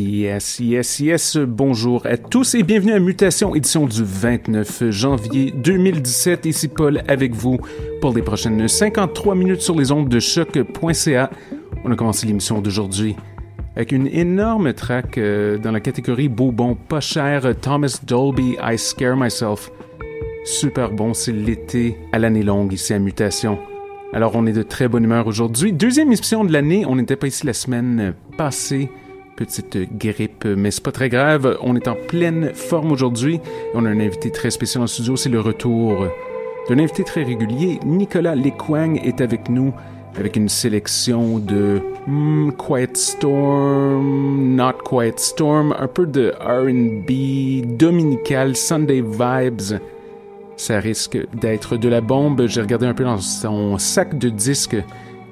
Yes, yes, yes. Bonjour à tous et bienvenue à Mutation, édition du 29 janvier 2017. Ici Paul avec vous pour les prochaines 53 minutes sur les ondes de choc.ca. On a commencé l'émission d'aujourd'hui avec une énorme track euh, dans la catégorie beau pas cher Thomas Dolby I Scare Myself. Super bon, c'est l'été à l'année longue ici à Mutation. Alors on est de très bonne humeur aujourd'hui. Deuxième émission de l'année, on n'était pas ici la semaine passée petite grippe, mais c'est pas très grave. On est en pleine forme aujourd'hui on a un invité très spécial en studio. C'est le retour d'un invité très régulier. Nicolas Lequang est avec nous avec une sélection de hmm, Quiet Storm, Not Quiet Storm, un peu de R&B, dominical, Sunday vibes. Ça risque d'être de la bombe. J'ai regardé un peu dans son sac de disques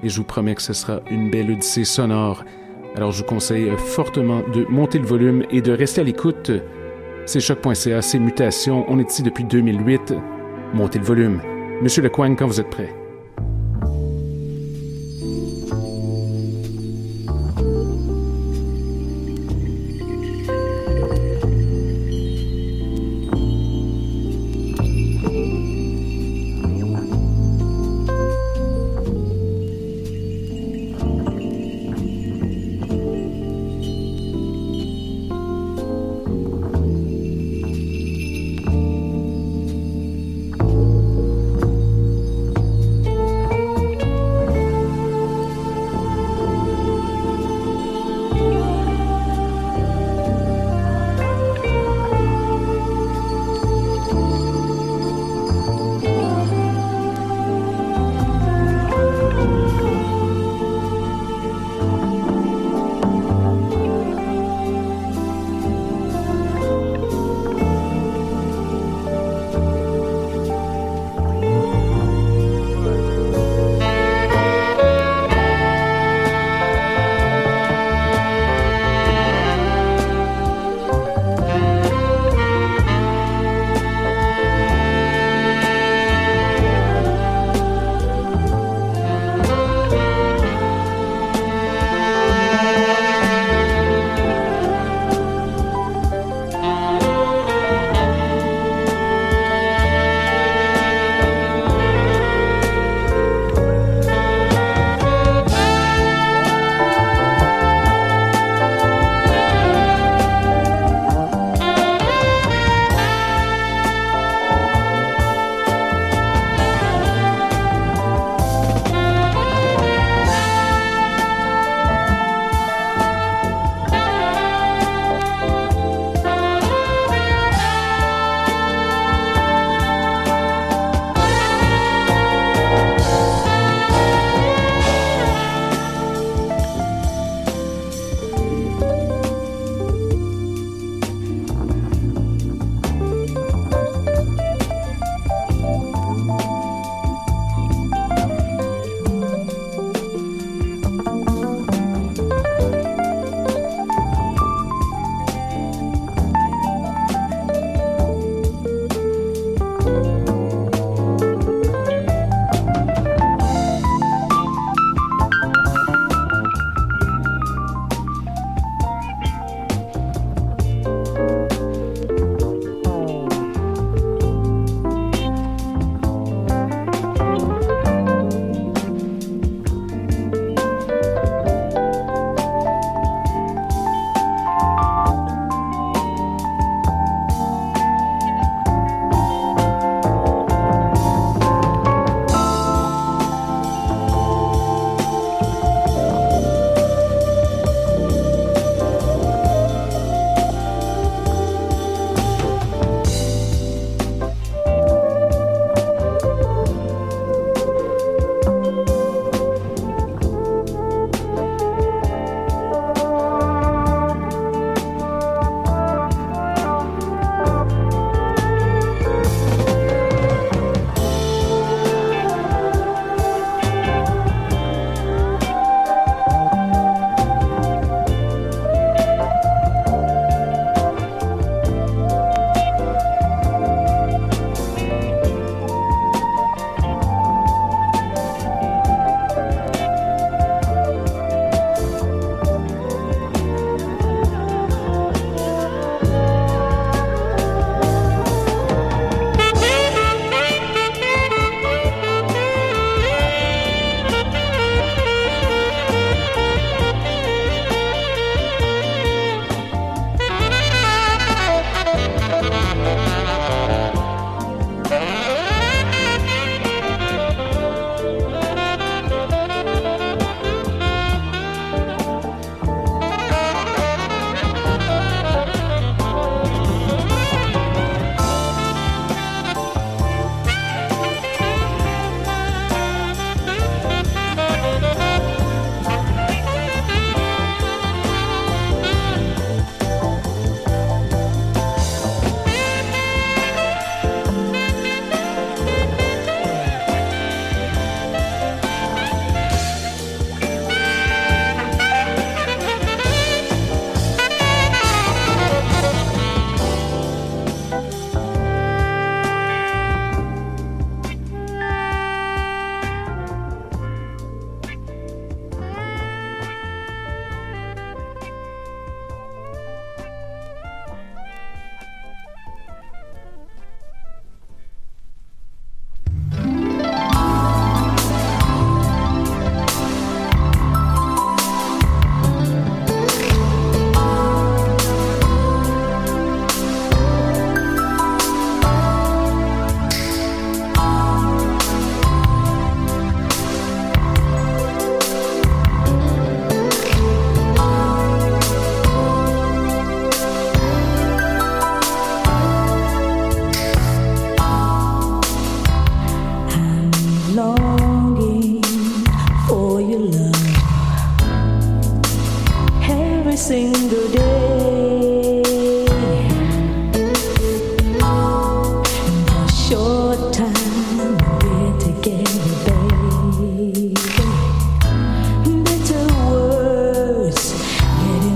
et je vous promets que ce sera une belle odyssée sonore. Alors je vous conseille fortement de monter le volume et de rester à l'écoute. C'est choc.ca, c'est Mutation, on est ici depuis 2008. Montez le volume. Monsieur Lecoing, quand vous êtes prêt?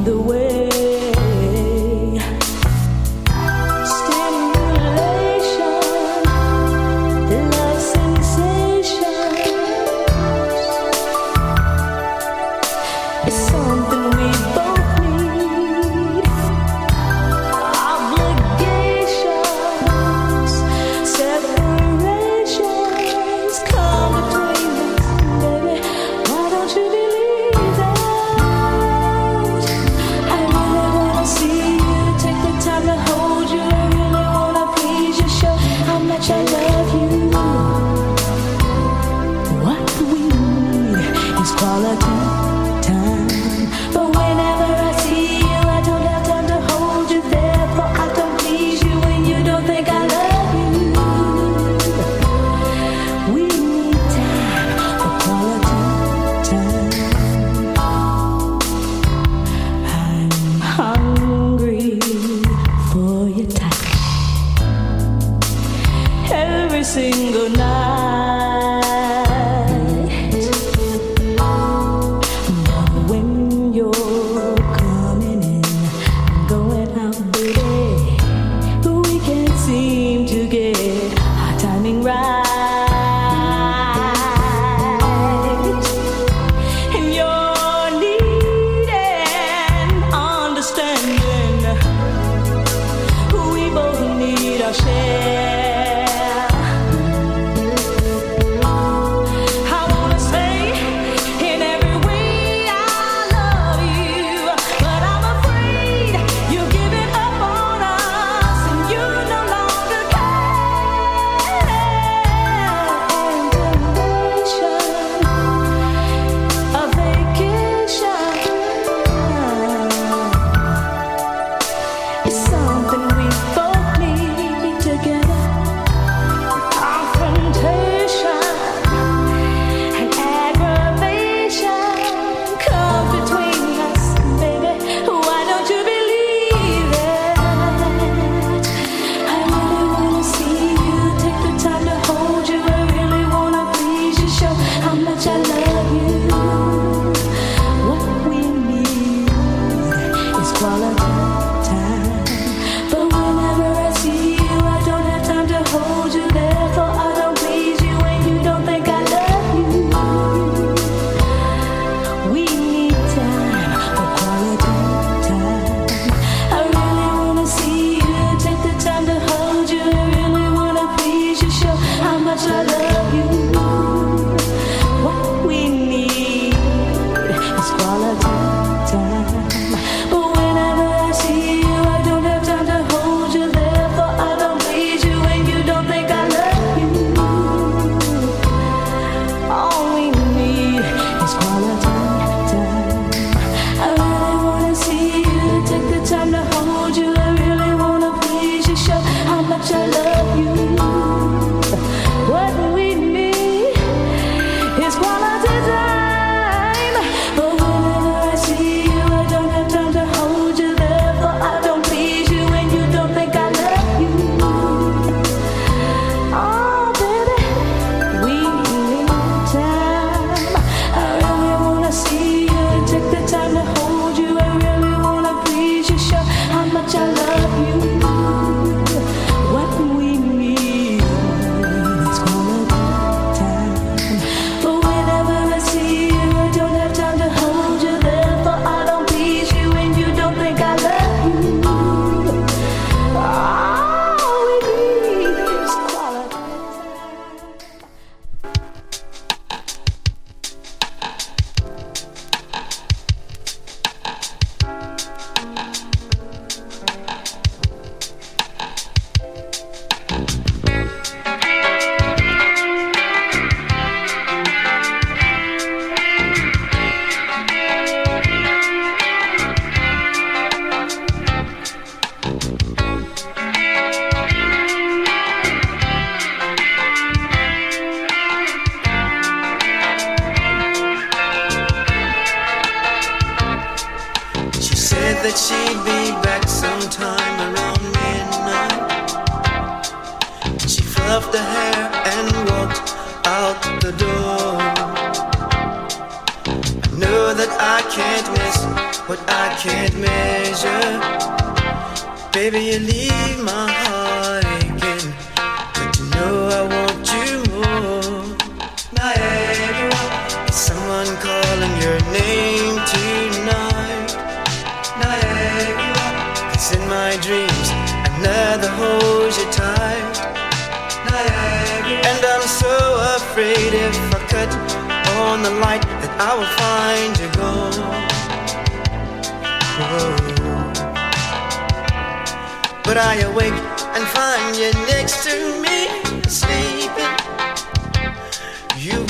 The way.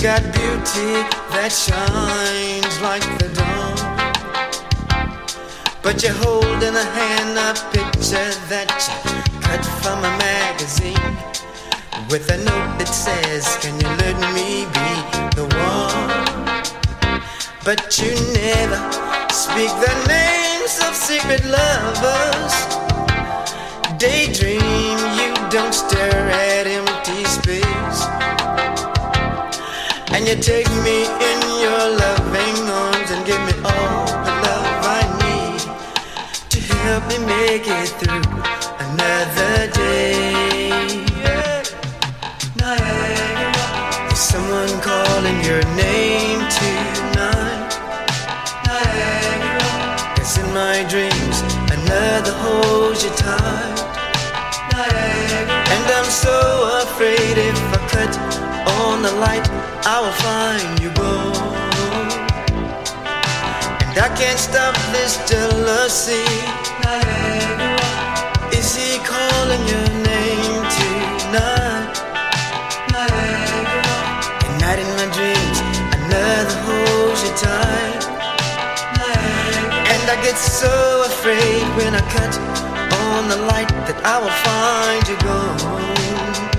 Got beauty that shines like the dawn. But you're holding a hand a picture that you cut from a magazine with a note that says, Can you let me be the one? But you never speak the names of secret lovers. Daydream, you don't stare at empty And you take me in your loving arms and give me all the love I need to help me make it through another day. Niagara, is someone calling your name tonight? Niagara, 'cause in my dreams another holds you tight. Niagara, and I'm so afraid if I cut on the light, I will find you gone. And I can't stop this jealousy. Is he calling your name tonight? And night in my dreams, another holds you tight. And I get so afraid when I cut on the light that I will find you gone.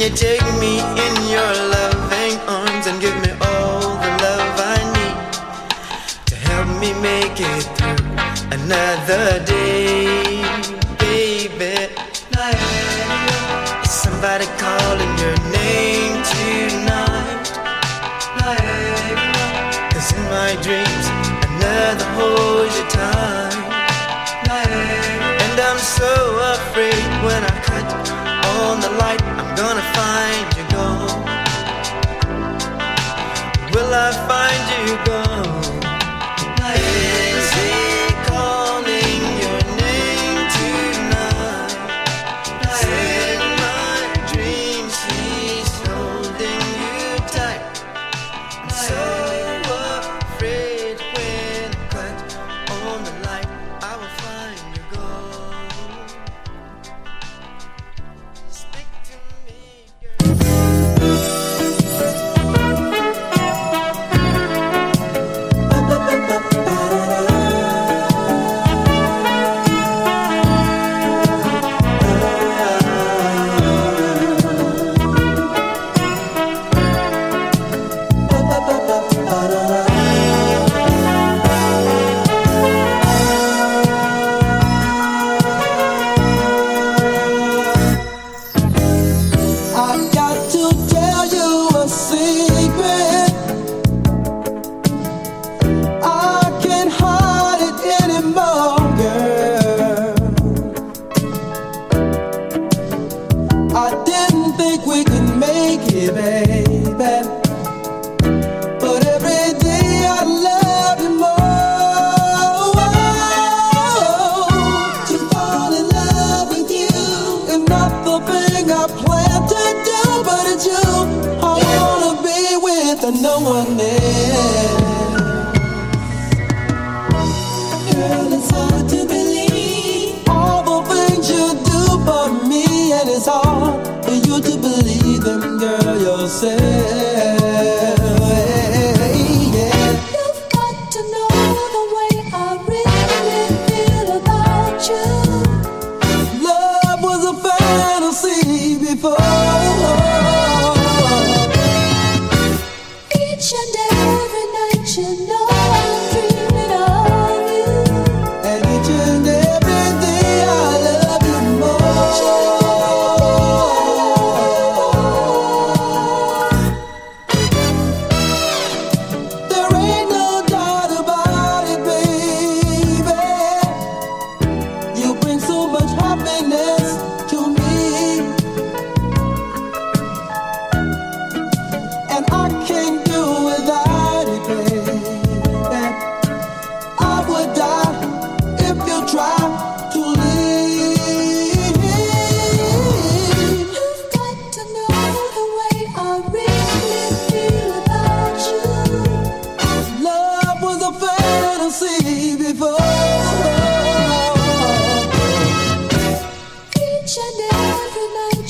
you take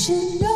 是暖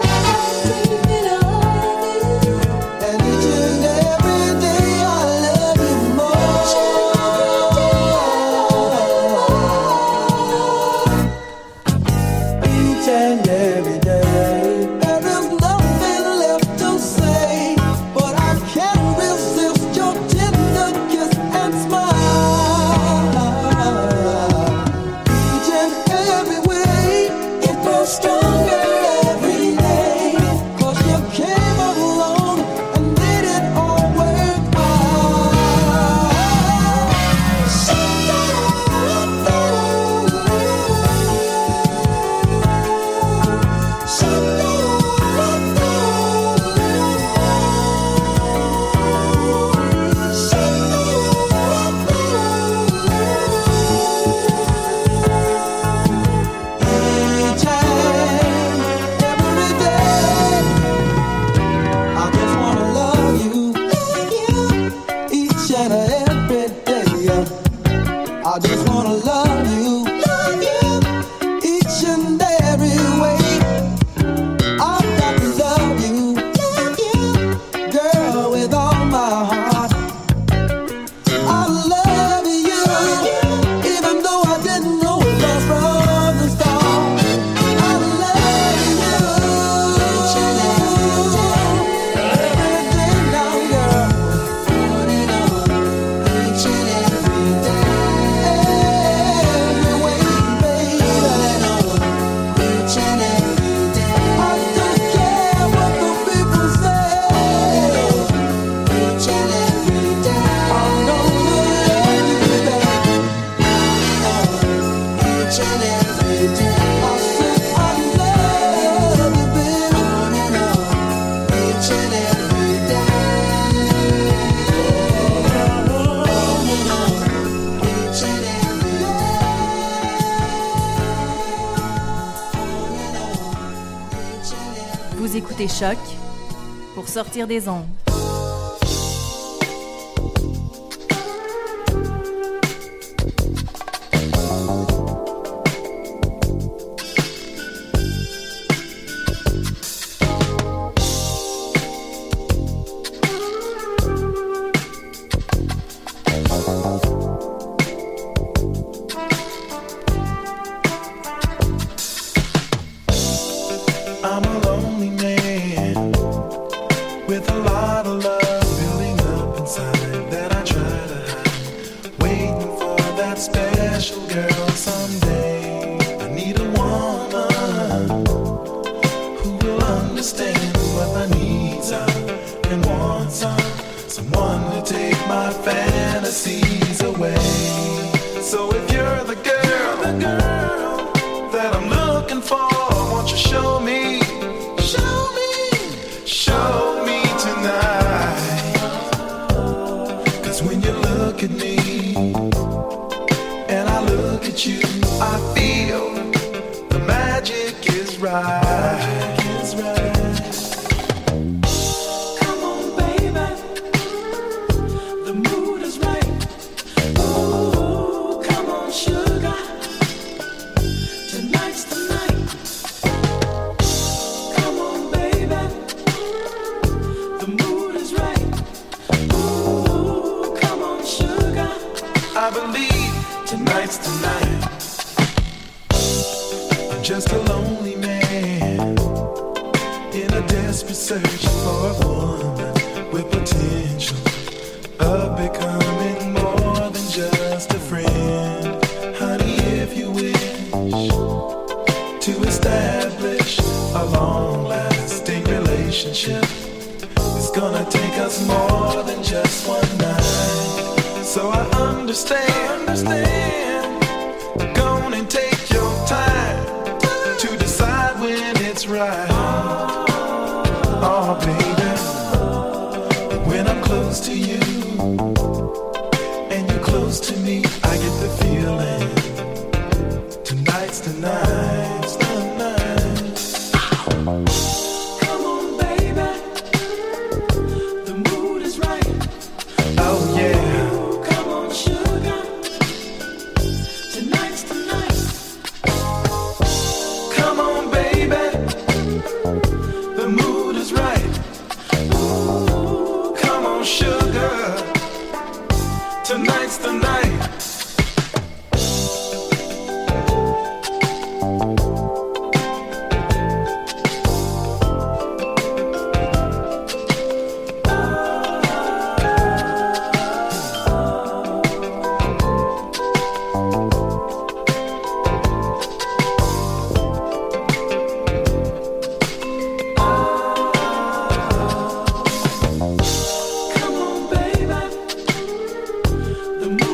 Pour sortir des ondes. Understand. the moon.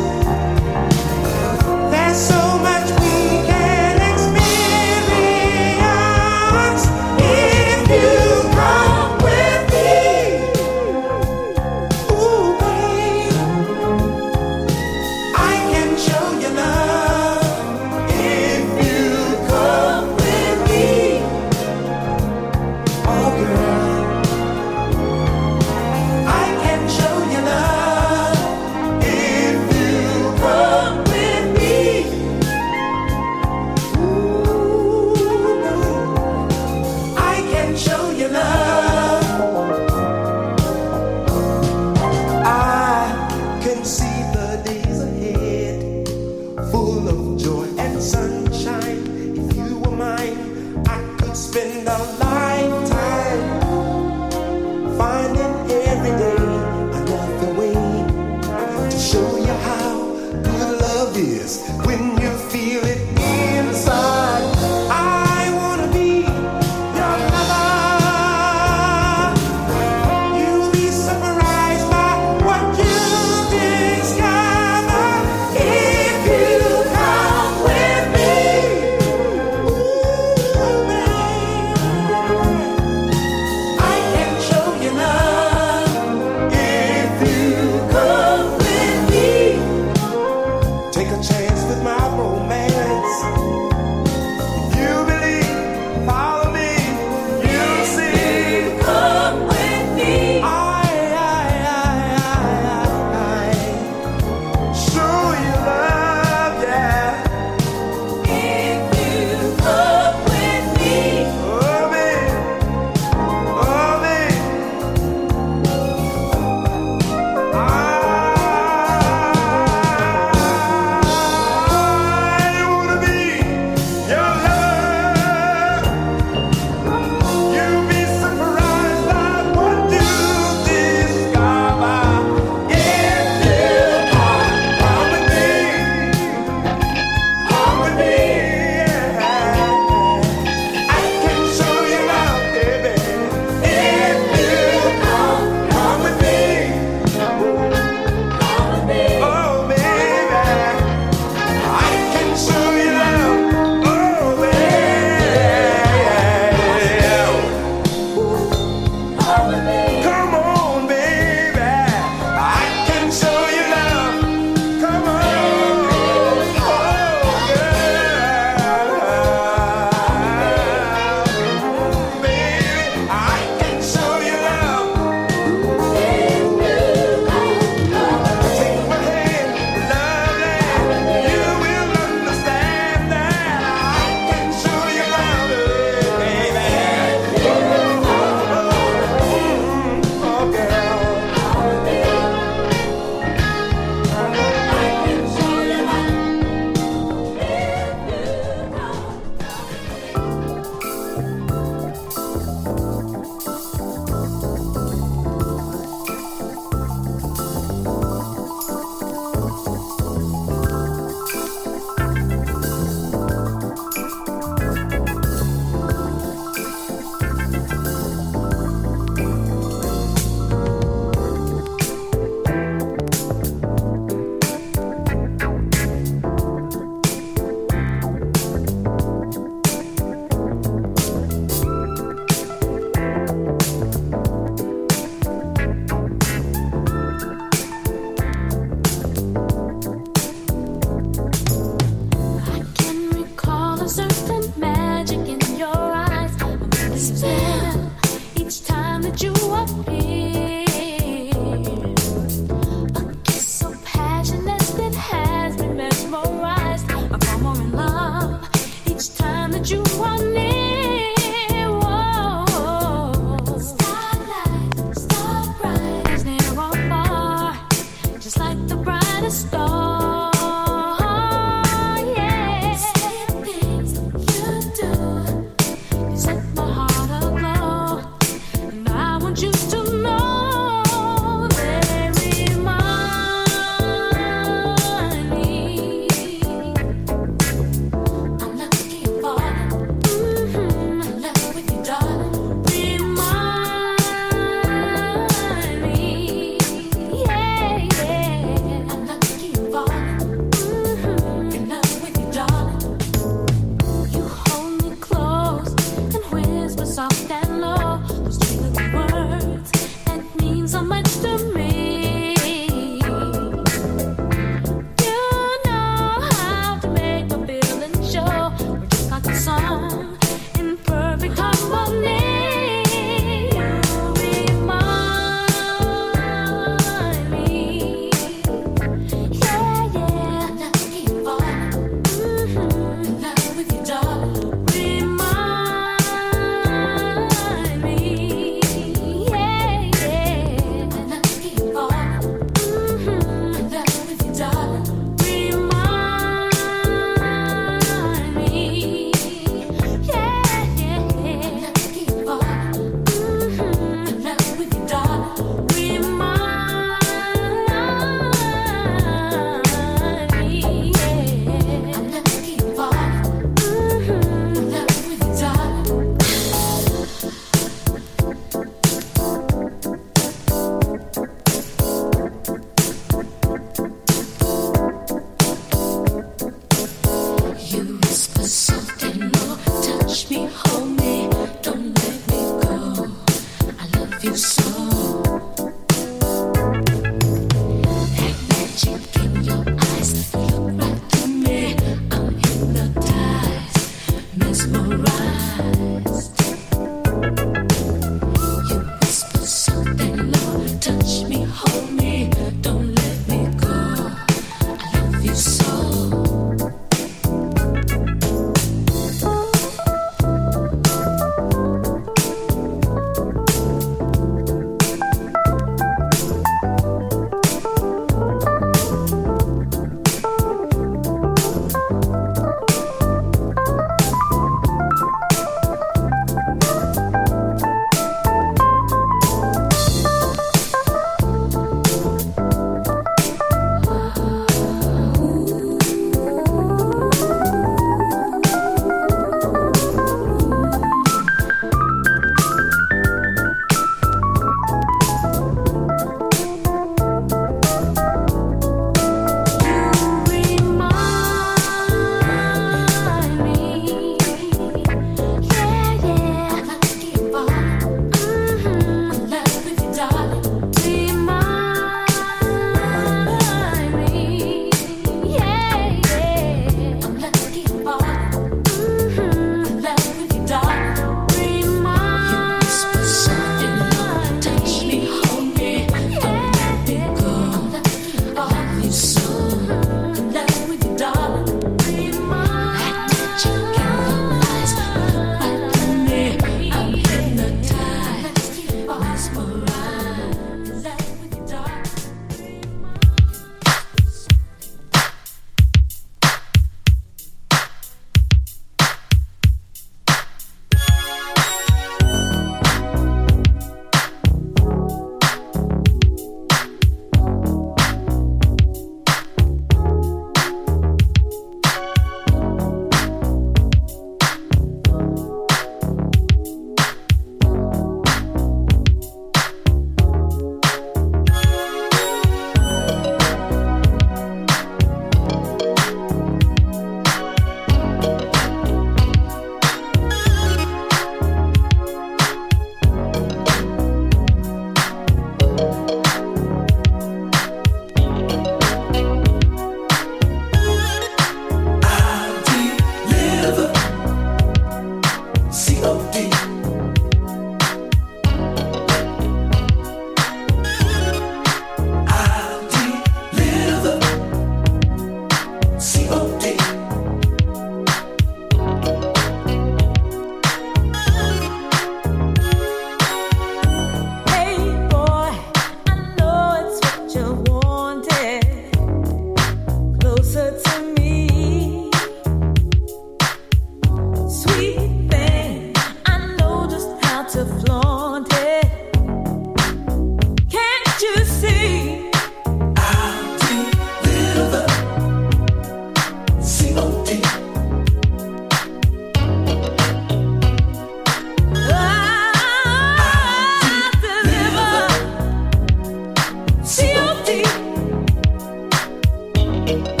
Bye.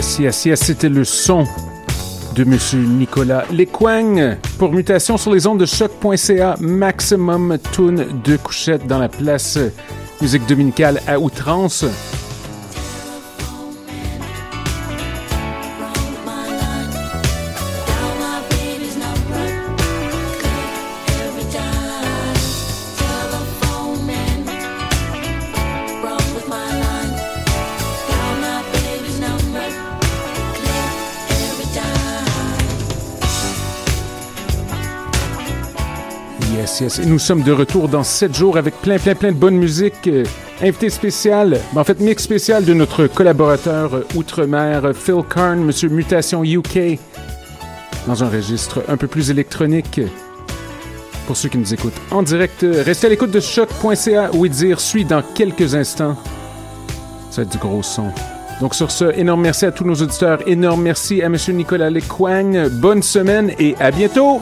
Yes, yes, c'était le son de Monsieur Nicolas Lequang pour mutation sur les ondes de choc.ca. Maximum tune de couchette dans la place musique dominicale à outrance. Et nous sommes de retour dans 7 jours avec plein, plein, plein de bonne musique. Euh, invité spécial, ben, en fait, mix spécial de notre collaborateur euh, outre-mer, euh, Phil Karn, Monsieur Mutation UK, dans un registre un peu plus électronique. Pour ceux qui nous écoutent en direct, restez à l'écoute de choc.ca où dire suit dans quelques instants. Ça va être du gros son. Donc sur ce, énorme merci à tous nos auditeurs, énorme merci à Monsieur Nicolas Lequang. Bonne semaine et à bientôt!